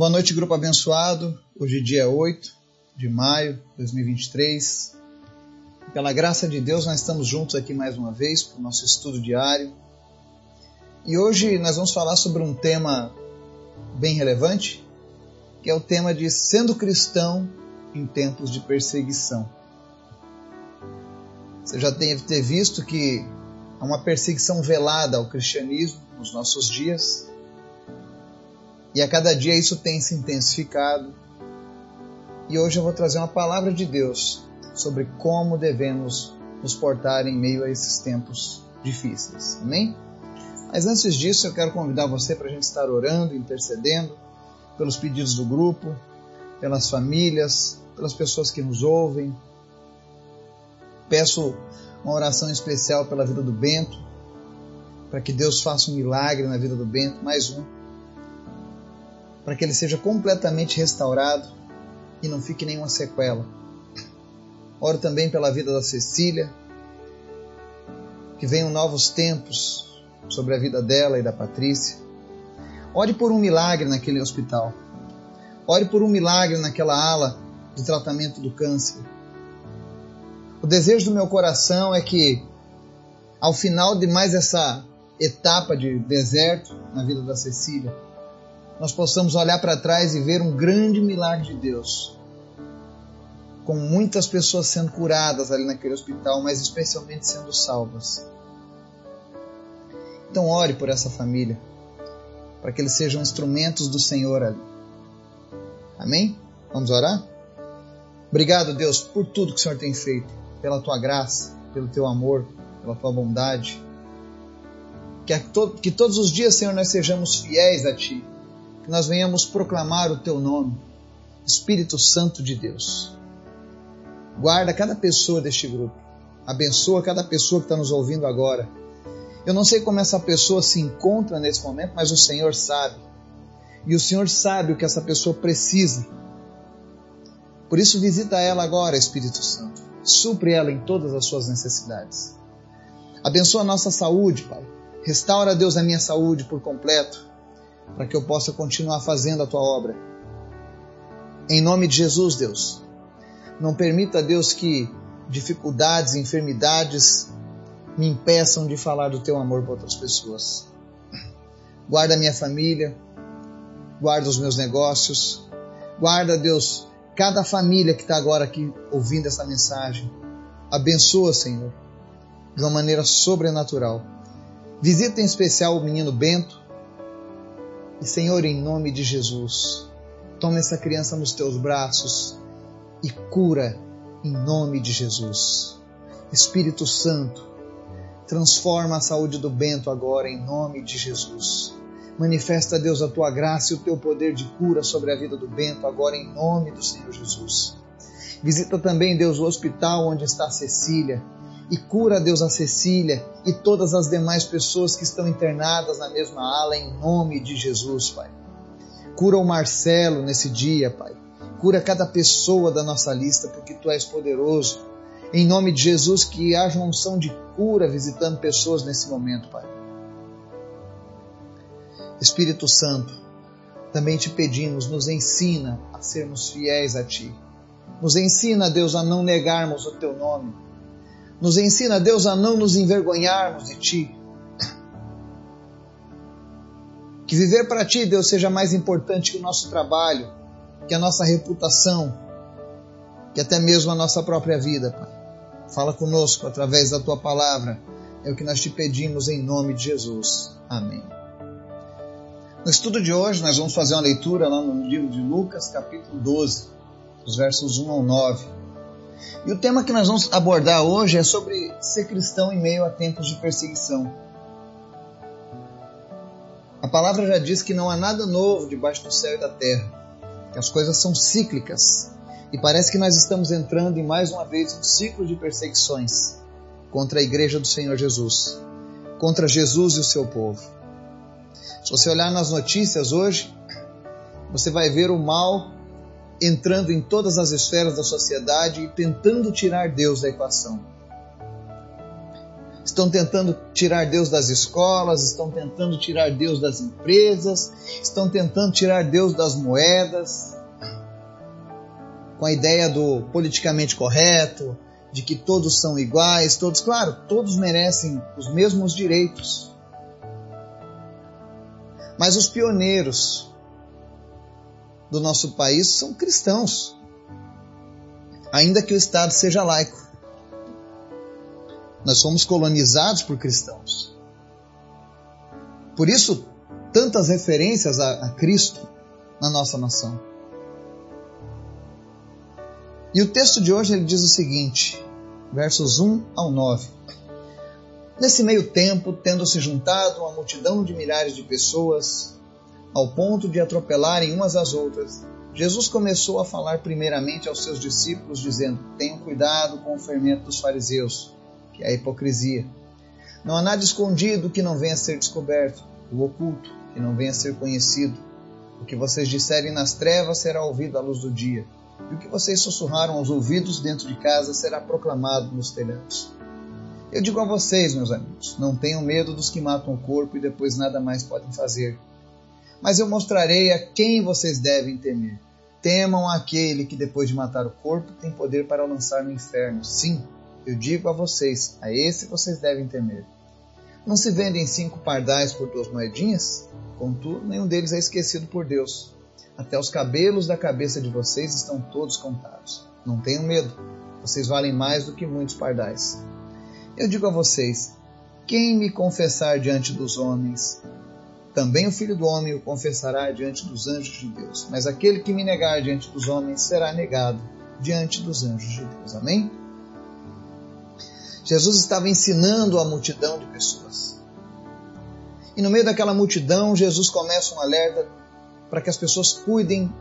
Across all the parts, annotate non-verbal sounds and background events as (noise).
Boa noite, grupo abençoado. Hoje, é dia 8 de maio de 2023. Pela graça de Deus, nós estamos juntos aqui mais uma vez para o nosso estudo diário. E hoje nós vamos falar sobre um tema bem relevante, que é o tema de sendo cristão em tempos de perseguição. Você já deve ter visto que há uma perseguição velada ao cristianismo nos nossos dias e a cada dia isso tem se intensificado. E hoje eu vou trazer uma palavra de Deus sobre como devemos nos portar em meio a esses tempos difíceis. Amém? Mas antes disso, eu quero convidar você para a gente estar orando, intercedendo pelos pedidos do grupo, pelas famílias, pelas pessoas que nos ouvem. Peço uma oração especial pela vida do Bento, para que Deus faça um milagre na vida do Bento, mais um para que ele seja completamente restaurado e não fique nenhuma sequela. Oro também pela vida da Cecília, que venham novos tempos sobre a vida dela e da Patrícia. Ore por um milagre naquele hospital. Ore por um milagre naquela ala de tratamento do câncer. O desejo do meu coração é que, ao final de mais essa etapa de deserto na vida da Cecília, nós possamos olhar para trás e ver um grande milagre de Deus. Com muitas pessoas sendo curadas ali naquele hospital, mas especialmente sendo salvas. Então, ore por essa família, para que eles sejam instrumentos do Senhor ali. Amém? Vamos orar? Obrigado, Deus, por tudo que o Senhor tem feito, pela tua graça, pelo teu amor, pela tua bondade. Que, to que todos os dias, Senhor, nós sejamos fiéis a Ti que nós venhamos proclamar o teu nome, Espírito Santo de Deus. Guarda cada pessoa deste grupo, abençoa cada pessoa que está nos ouvindo agora. Eu não sei como essa pessoa se encontra nesse momento, mas o Senhor sabe. E o Senhor sabe o que essa pessoa precisa. Por isso, visita ela agora, Espírito Santo. Supre ela em todas as suas necessidades. Abençoa a nossa saúde, Pai. Restaura, Deus, a minha saúde por completo para que eu possa continuar fazendo a tua obra. Em nome de Jesus, Deus. Não permita, Deus, que dificuldades, enfermidades me impeçam de falar do teu amor para outras pessoas. Guarda a minha família, guarda os meus negócios, guarda, Deus, cada família que está agora aqui ouvindo essa mensagem. Abençoa, Senhor, de uma maneira sobrenatural. Visita em especial o menino Bento, e Senhor, em nome de Jesus, toma essa criança nos teus braços e cura em nome de Jesus. Espírito Santo, transforma a saúde do Bento agora em nome de Jesus. Manifesta, Deus, a tua graça e o teu poder de cura sobre a vida do Bento agora em nome do Senhor Jesus. Visita também, Deus, o hospital onde está Cecília e cura, Deus, a Cecília e todas as demais pessoas que estão internadas na mesma ala, em nome de Jesus, Pai. Cura o Marcelo nesse dia, Pai. Cura cada pessoa da nossa lista, porque Tu és poderoso. Em nome de Jesus, que haja uma unção de cura visitando pessoas nesse momento, Pai. Espírito Santo, também te pedimos, nos ensina a sermos fiéis a Ti. Nos ensina, Deus, a não negarmos o Teu nome nos ensina, Deus, a não nos envergonharmos de Ti. Que viver para Ti, Deus, seja mais importante que o nosso trabalho, que a nossa reputação, que até mesmo a nossa própria vida, Pai. Fala conosco através da Tua palavra. É o que nós te pedimos em nome de Jesus. Amém. No estudo de hoje, nós vamos fazer uma leitura lá no livro de Lucas, capítulo 12, os versos 1 ao 9. E o tema que nós vamos abordar hoje é sobre ser cristão em meio a tempos de perseguição. A palavra já diz que não há nada novo debaixo do céu e da terra, que as coisas são cíclicas. E parece que nós estamos entrando em mais uma vez um ciclo de perseguições contra a igreja do Senhor Jesus, contra Jesus e o seu povo. Se você olhar nas notícias hoje, você vai ver o mal entrando em todas as esferas da sociedade e tentando tirar Deus da equação. estão tentando tirar Deus das escolas, estão tentando tirar Deus das empresas, estão tentando tirar Deus das moedas, com a ideia do politicamente correto, de que todos são iguais, todos, claro, todos merecem os mesmos direitos. Mas os pioneiros do nosso país são cristãos, ainda que o Estado seja laico. Nós fomos colonizados por cristãos. Por isso, tantas referências a, a Cristo na nossa nação. E o texto de hoje ele diz o seguinte, versos 1 ao 9. Nesse meio tempo, tendo se juntado uma multidão de milhares de pessoas, ao ponto de atropelarem umas às outras, Jesus começou a falar primeiramente aos seus discípulos, dizendo: Tenham cuidado com o fermento dos fariseus, que é a hipocrisia. Não há nada escondido que não venha a ser descoberto, o oculto que não venha a ser conhecido. O que vocês disserem nas trevas será ouvido à luz do dia e o que vocês sussurraram aos ouvidos dentro de casa será proclamado nos telhados. Eu digo a vocês, meus amigos, não tenham medo dos que matam o corpo e depois nada mais podem fazer. Mas eu mostrarei a quem vocês devem temer. Temam aquele que, depois de matar o corpo, tem poder para lançar no inferno. Sim, eu digo a vocês, a esse vocês devem temer. Não se vendem cinco pardais por duas moedinhas? Contudo, nenhum deles é esquecido por Deus. Até os cabelos da cabeça de vocês estão todos contados. Não tenham medo, vocês valem mais do que muitos pardais. Eu digo a vocês: quem me confessar diante dos homens, também o filho do homem o confessará diante dos anjos de Deus. Mas aquele que me negar diante dos homens será negado diante dos anjos de Deus. Amém? Jesus estava ensinando a multidão de pessoas. E no meio daquela multidão, Jesus começa um alerta para que as pessoas cuidem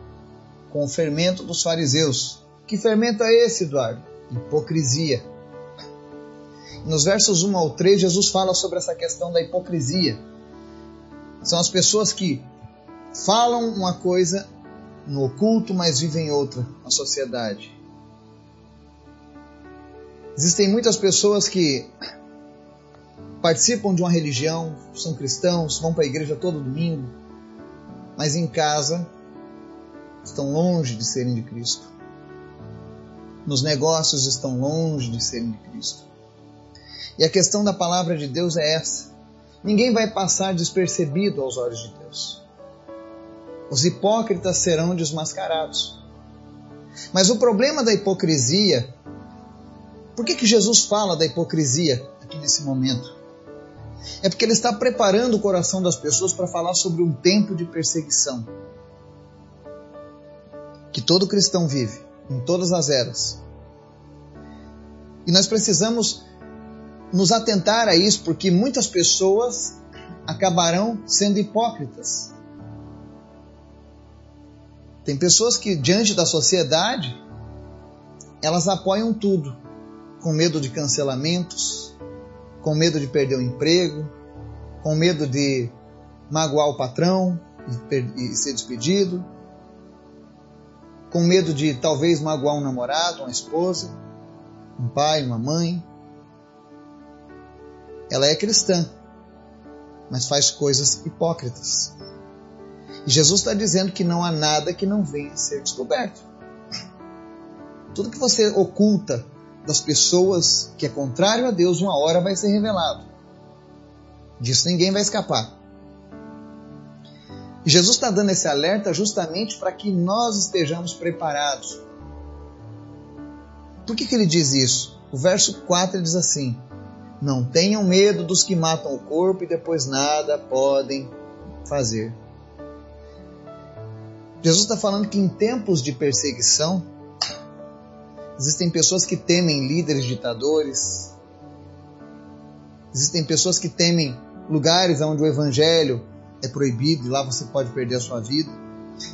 com o fermento dos fariseus. Que fermento é esse, Eduardo? Hipocrisia. Nos versos 1 ao 3, Jesus fala sobre essa questão da hipocrisia. São as pessoas que falam uma coisa no oculto, mas vivem outra na sociedade. Existem muitas pessoas que participam de uma religião, são cristãos, vão para a igreja todo domingo, mas em casa estão longe de serem de Cristo. Nos negócios estão longe de serem de Cristo. E a questão da palavra de Deus é essa: ninguém vai passar despercebido aos olhos de Deus. Os hipócritas serão desmascarados. Mas o problema da hipocrisia, por que, que Jesus fala da hipocrisia aqui nesse momento? É porque ele está preparando o coração das pessoas para falar sobre um tempo de perseguição que todo cristão vive, em todas as eras. E nós precisamos nos atentar a isso, porque muitas pessoas acabarão sendo hipócritas. Tem pessoas que, diante da sociedade, elas apoiam tudo, com medo de cancelamentos, com medo de perder o emprego, com medo de magoar o patrão e, ser despedido, com medo de talvez magoar um namorado, uma esposa, um pai, uma mãe. Ela é cristã, mas faz coisas hipócritas. E Jesus está dizendo que não há nada que não venha a ser descoberto. Tudo que você oculta das pessoas que é contrário a Deus, uma hora vai ser revelado. Disso ninguém vai escapar. E Jesus está dando esse alerta justamente para que nós estejamos preparados. Por que, que ele diz isso? O verso 4 diz assim: Não tenham medo dos que matam o corpo e depois nada podem fazer. Jesus está falando que em tempos de perseguição, Existem pessoas que temem líderes ditadores. Existem pessoas que temem lugares onde o evangelho é proibido e lá você pode perder a sua vida.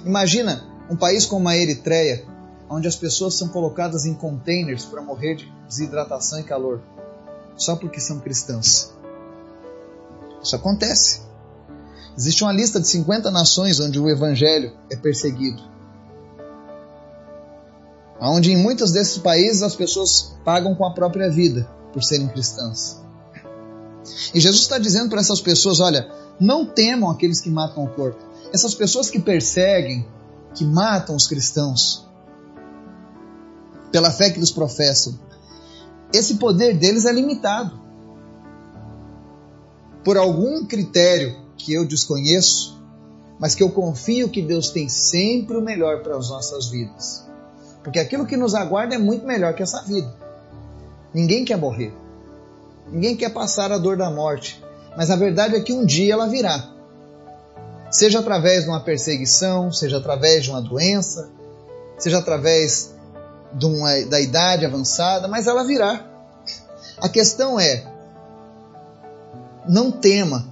Imagina um país como a Eritreia, onde as pessoas são colocadas em containers para morrer de desidratação e calor, só porque são cristãs. Isso acontece. Existe uma lista de 50 nações onde o evangelho é perseguido onde em muitos desses países as pessoas pagam com a própria vida por serem cristãs. E Jesus está dizendo para essas pessoas: olha, não temam aqueles que matam o corpo. Essas pessoas que perseguem, que matam os cristãos, pela fé que eles professam, esse poder deles é limitado. Por algum critério que eu desconheço, mas que eu confio que Deus tem sempre o melhor para as nossas vidas. Porque aquilo que nos aguarda é muito melhor que essa vida. Ninguém quer morrer. Ninguém quer passar a dor da morte. Mas a verdade é que um dia ela virá. Seja através de uma perseguição, seja através de uma doença, seja através uma, da idade avançada, mas ela virá. A questão é: não tema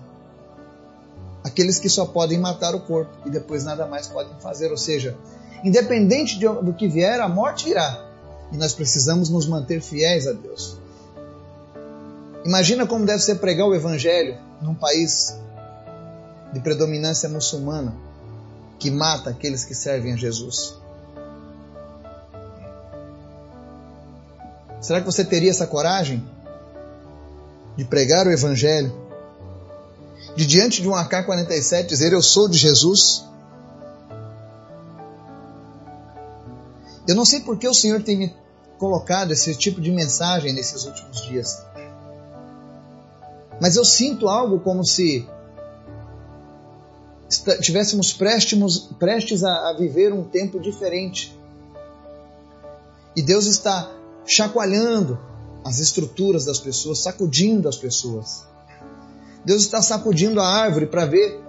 aqueles que só podem matar o corpo e depois nada mais podem fazer. Ou seja, independente de, do que vier, a morte virá. E nós precisamos nos manter fiéis a Deus. Imagina como deve ser pregar o Evangelho num país de predominância muçulmana que mata aqueles que servem a Jesus. Será que você teria essa coragem de pregar o Evangelho? De diante de um AK-47 dizer eu sou de Jesus? Eu não sei por que o Senhor tem me colocado esse tipo de mensagem nesses últimos dias. Mas eu sinto algo como se estivéssemos prestes, prestes a, a viver um tempo diferente. E Deus está chacoalhando as estruturas das pessoas, sacudindo as pessoas. Deus está sacudindo a árvore para ver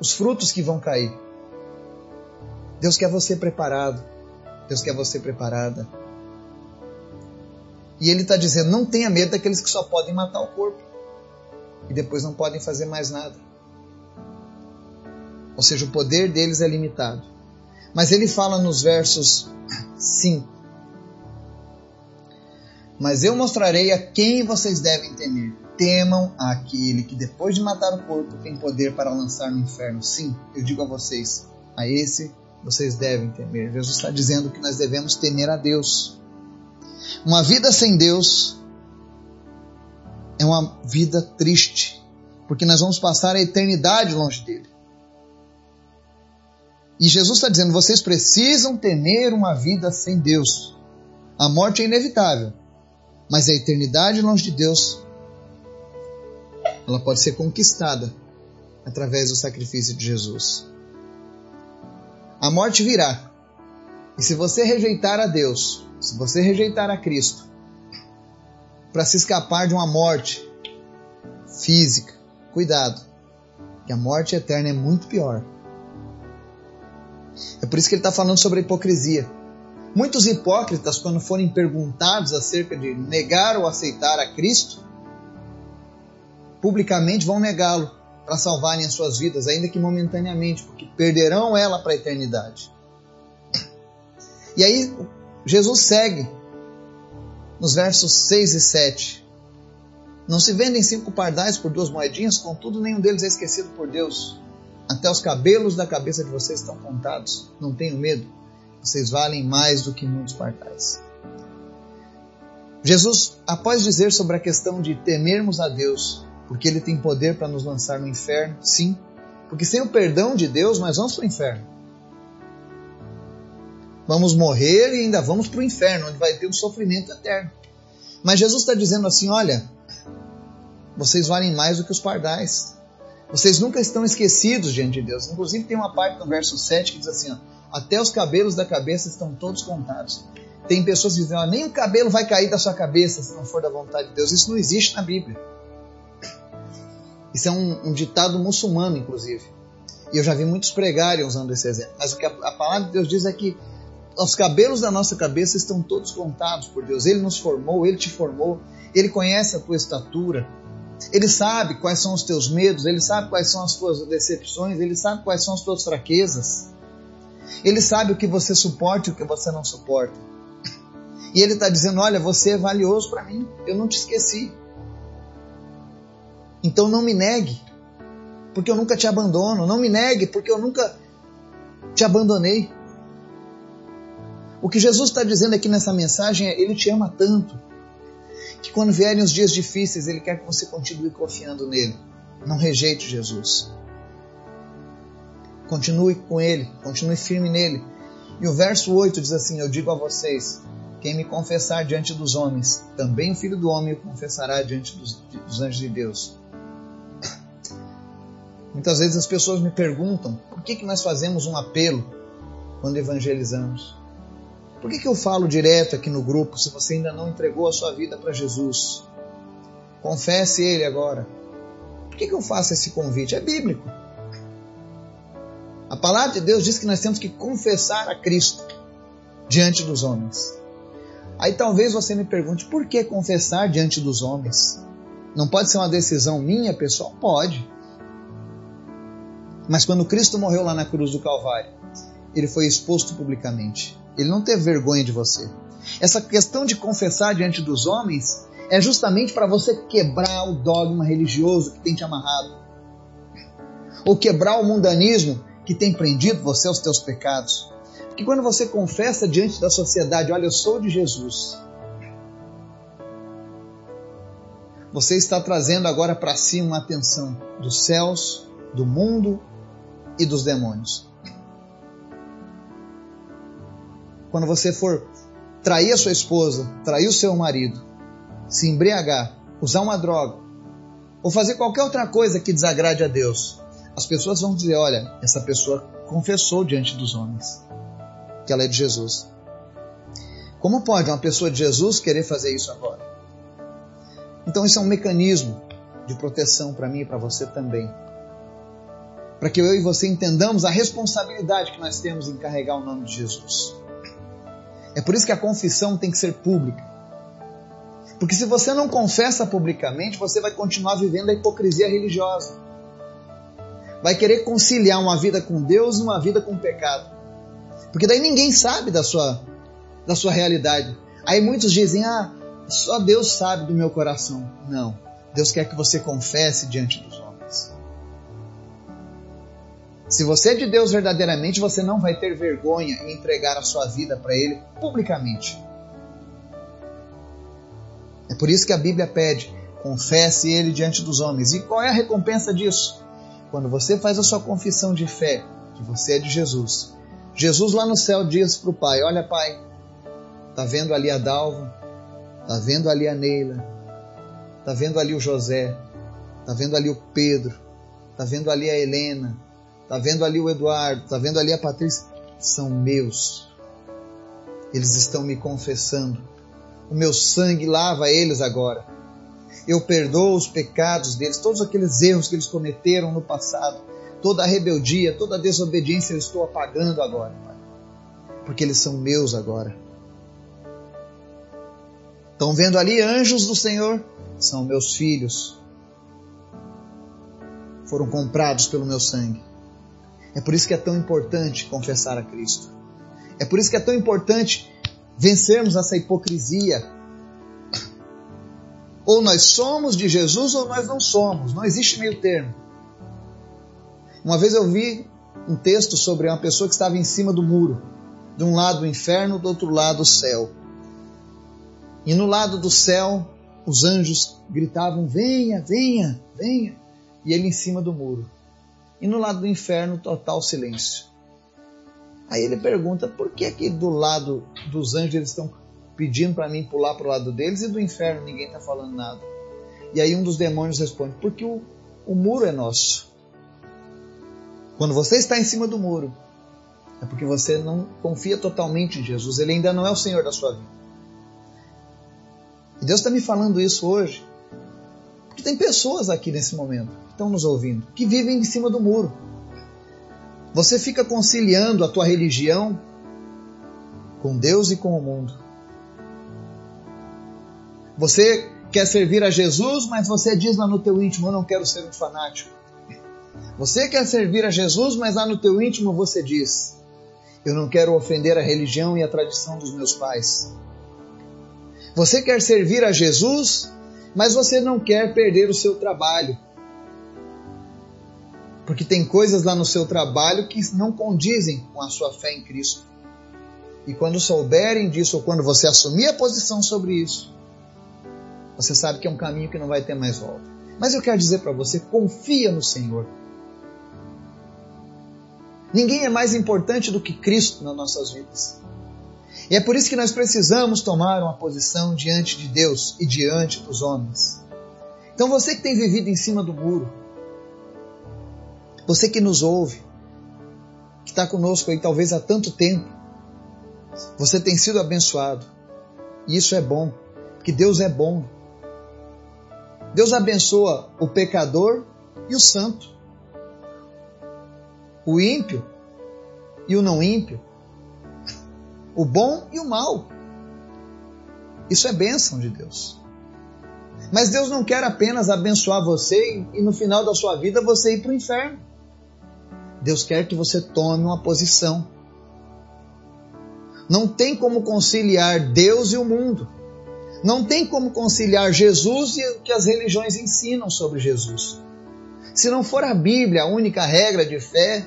os frutos que vão cair. Deus quer você preparado. Deus quer você preparada. E Ele está dizendo: não tenha medo daqueles que só podem matar o corpo e depois não podem fazer mais nada. Ou seja, o poder deles é limitado. Mas ele fala nos versos 5 mas eu mostrarei a quem vocês devem temer. Temam aquele que, depois de matar o corpo, tem poder para lançar no inferno. Sim, eu digo a vocês, a esse vocês devem temer. Jesus está dizendo que nós devemos temer a Deus. Uma vida sem Deus é uma vida triste, porque nós vamos passar a eternidade longe dele. E Jesus está dizendo: vocês precisam temer uma vida sem Deus. A morte é inevitável, mas a eternidade longe de Deus, ela pode ser conquistada através do sacrifício de Jesus. A morte virá. E se você rejeitar a Deus, se você rejeitar a Cristo, para se escapar de uma morte física, cuidado, que a morte eterna é muito pior. É por isso que ele está falando sobre a hipocrisia. Muitos hipócritas, quando forem perguntados acerca de negar ou aceitar a Cristo, publicamente vão negá-lo para salvarem as suas vidas, ainda que momentaneamente, porque perderão ela para a eternidade. E aí, Jesus segue nos versos 6 e 7. Não se vendem cinco pardais por duas moedinhas, contudo, nenhum deles é esquecido por Deus. Até os cabelos da cabeça de vocês estão contados. Não tenham medo vocês valem mais do que muitos pardais. Jesus, após dizer sobre a questão de temermos a Deus, porque Ele tem poder para nos lançar no inferno, sim, porque sem o perdão de Deus nós vamos para o inferno. Vamos morrer e ainda vamos para o inferno, onde vai ter um sofrimento eterno. Mas Jesus está dizendo assim: olha, vocês valem mais do que os pardais. Vocês nunca estão esquecidos diante de Deus. Inclusive, tem uma parte no verso 7 que diz assim: ó, até os cabelos da cabeça estão todos contados. Tem pessoas que dizem, ah, nem o cabelo vai cair da sua cabeça se não for da vontade de Deus. Isso não existe na Bíblia. Isso é um, um ditado muçulmano, inclusive. E eu já vi muitos pregarem usando esse exemplo. Mas o que a, a palavra de Deus diz é que os cabelos da nossa cabeça estão todos contados por Deus. Ele nos formou, Ele te formou, Ele conhece a tua estatura, Ele sabe quais são os teus medos, Ele sabe quais são as tuas decepções, Ele sabe quais são as tuas fraquezas. Ele sabe o que você suporta e o que você não suporta. E ele está dizendo: Olha, você é valioso para mim, eu não te esqueci. Então não me negue, porque eu nunca te abandono. Não me negue, porque eu nunca te abandonei. O que Jesus está dizendo aqui nessa mensagem é: Ele te ama tanto, Que quando vierem os dias difíceis, Ele quer que você continue confiando nele. Não rejeite Jesus. Continue com Ele, continue firme nele. E o verso 8 diz assim: Eu digo a vocês: quem me confessar diante dos homens, também o Filho do Homem o confessará diante dos, dos anjos de Deus. (laughs) Muitas vezes as pessoas me perguntam por que, que nós fazemos um apelo quando evangelizamos. Por que, que eu falo direto aqui no grupo se você ainda não entregou a sua vida para Jesus? Confesse Ele agora. Por que, que eu faço esse convite? É bíblico. A palavra de Deus diz que nós temos que confessar a Cristo diante dos homens. Aí talvez você me pergunte, por que confessar diante dos homens? Não pode ser uma decisão minha, pessoal? Pode. Mas quando Cristo morreu lá na cruz do Calvário, ele foi exposto publicamente. Ele não teve vergonha de você. Essa questão de confessar diante dos homens é justamente para você quebrar o dogma religioso que tem te amarrado. Ou quebrar o mundanismo que tem prendido você aos teus pecados. Porque quando você confessa diante da sociedade, olha, eu sou de Jesus, você está trazendo agora para si uma atenção dos céus, do mundo e dos demônios. Quando você for trair a sua esposa, trair o seu marido, se embriagar, usar uma droga, ou fazer qualquer outra coisa que desagrade a Deus, as pessoas vão dizer: olha, essa pessoa confessou diante dos homens que ela é de Jesus. Como pode uma pessoa de Jesus querer fazer isso agora? Então, isso é um mecanismo de proteção para mim e para você também para que eu e você entendamos a responsabilidade que nós temos em carregar o nome de Jesus. É por isso que a confissão tem que ser pública. Porque se você não confessa publicamente, você vai continuar vivendo a hipocrisia religiosa. Vai querer conciliar uma vida com Deus e uma vida com o pecado. Porque daí ninguém sabe da sua, da sua realidade. Aí muitos dizem: Ah, só Deus sabe do meu coração. Não. Deus quer que você confesse diante dos homens. Se você é de Deus verdadeiramente, você não vai ter vergonha em entregar a sua vida para Ele publicamente. É por isso que a Bíblia pede: confesse Ele diante dos homens. E qual é a recompensa disso? Quando você faz a sua confissão de fé, que você é de Jesus. Jesus lá no céu diz para o Pai: Olha, Pai, tá vendo ali a Dalva, tá vendo ali a Neila, tá vendo ali o José, tá vendo ali o Pedro, tá vendo ali a Helena, Tá vendo ali o Eduardo, tá vendo ali a Patrícia? São meus. Eles estão me confessando. O meu sangue lava eles agora. Eu perdoo os pecados deles, todos aqueles erros que eles cometeram no passado, toda a rebeldia, toda a desobediência eu estou apagando agora, Pai. Porque eles são meus agora. Estão vendo ali anjos do Senhor? São meus filhos. Foram comprados pelo meu sangue. É por isso que é tão importante confessar a Cristo. É por isso que é tão importante vencermos essa hipocrisia. Ou nós somos de Jesus ou nós não somos. Não existe meio termo. Uma vez eu vi um texto sobre uma pessoa que estava em cima do muro. De um lado o inferno, do outro lado o céu. E no lado do céu, os anjos gritavam: Venha, venha, venha. E ele em cima do muro e no lado do inferno, total silêncio. Aí ele pergunta: por que que do lado dos anjos eles estão pedindo para mim pular para o lado deles e do inferno ninguém está falando nada? E aí um dos demônios responde: porque o, o muro é nosso. Quando você está em cima do muro, é porque você não confia totalmente em Jesus. Ele ainda não é o Senhor da sua vida. E Deus está me falando isso hoje. Porque tem pessoas aqui nesse momento estão nos ouvindo, que vivem em cima do muro. Você fica conciliando a tua religião com Deus e com o mundo. Você quer servir a Jesus, mas você diz lá no teu íntimo, eu não quero ser um fanático. Você quer servir a Jesus, mas lá no teu íntimo você diz, eu não quero ofender a religião e a tradição dos meus pais. Você quer servir a Jesus, mas você não quer perder o seu trabalho. Porque tem coisas lá no seu trabalho que não condizem com a sua fé em Cristo. E quando souberem disso, ou quando você assumir a posição sobre isso, Você sabe que é um caminho que não vai ter mais volta. Mas eu quero dizer para você: confia no Senhor. Ninguém é mais importante do que Cristo nas nossas vidas. E é por isso que nós precisamos tomar uma posição diante de Deus e diante dos homens. Então você que tem vivido em cima do muro, você que nos ouve, que está conosco aí talvez há tanto tempo, você tem sido abençoado. E isso é bom, porque Deus é bom. Deus abençoa o pecador e o santo, o ímpio e o não ímpio, o bom e o mal. Isso é bênção de Deus. Mas Deus não quer apenas abençoar você e no final da sua vida você ir para o inferno. Deus quer que você tome uma posição. Não tem como conciliar Deus e o mundo. Não tem como conciliar Jesus e o que as religiões ensinam sobre Jesus. Se não for a Bíblia a única regra de fé,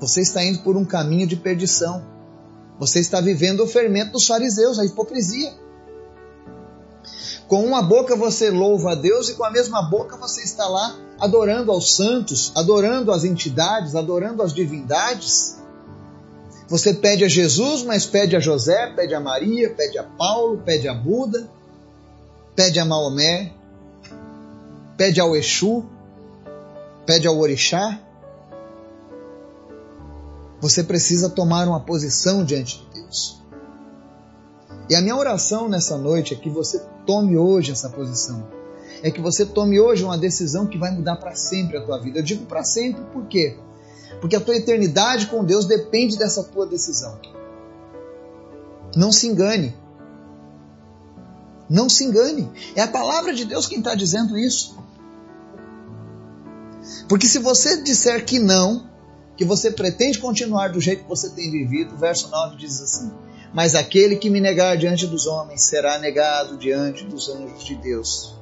você está indo por um caminho de perdição. Você está vivendo o fermento dos fariseus, a hipocrisia. Com uma boca você louva a Deus e com a mesma boca você está lá adorando aos santos, adorando as entidades, adorando as divindades. Você pede a Jesus, mas pede a José, pede a Maria, pede a Paulo, pede a Buda, pede a Maomé, pede ao Exu, pede ao Orixá. Você precisa tomar uma posição diante de Deus. E a minha oração nessa noite é que você tome hoje essa posição. É que você tome hoje uma decisão que vai mudar para sempre a tua vida. Eu digo para sempre por quê? Porque a tua eternidade com Deus depende dessa tua decisão. Não se engane. Não se engane. É a palavra de Deus quem está dizendo isso. Porque se você disser que não, que você pretende continuar do jeito que você tem vivido, o verso 9 diz assim: Mas aquele que me negar diante dos homens será negado diante dos anjos de Deus.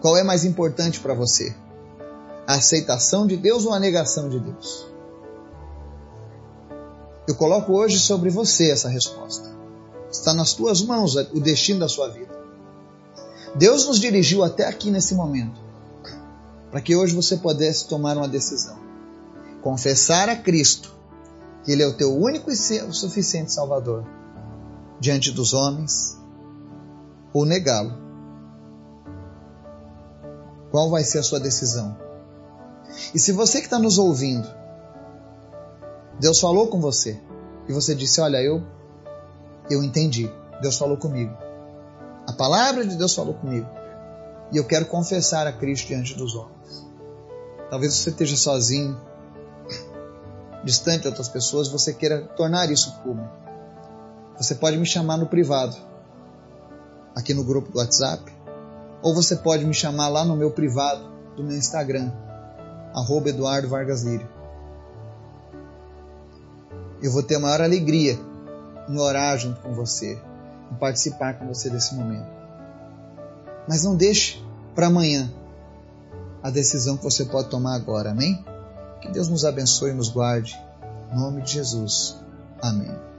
Qual é mais importante para você? A aceitação de Deus ou a negação de Deus? Eu coloco hoje sobre você essa resposta. Está nas tuas mãos o destino da sua vida. Deus nos dirigiu até aqui nesse momento para que hoje você pudesse tomar uma decisão. Confessar a Cristo que Ele é o teu único e suficiente Salvador diante dos homens ou negá-lo. Qual vai ser a sua decisão? E se você que está nos ouvindo, Deus falou com você e você disse: Olha, eu, eu entendi, Deus falou comigo. A palavra de Deus falou comigo e eu quero confessar a Cristo diante dos homens. Talvez você esteja sozinho, distante de outras pessoas, você queira tornar isso público. Você pode me chamar no privado, aqui no grupo do WhatsApp, ou você pode me chamar lá no meu privado do meu Instagram, arroba Eduardo Vargas Lírio. Eu vou ter a maior alegria em orar junto com você, em participar com você desse momento. Mas não deixe para amanhã a decisão que você pode tomar agora, amém? Que Deus nos abençoe e nos guarde. Em nome de Jesus. Amém.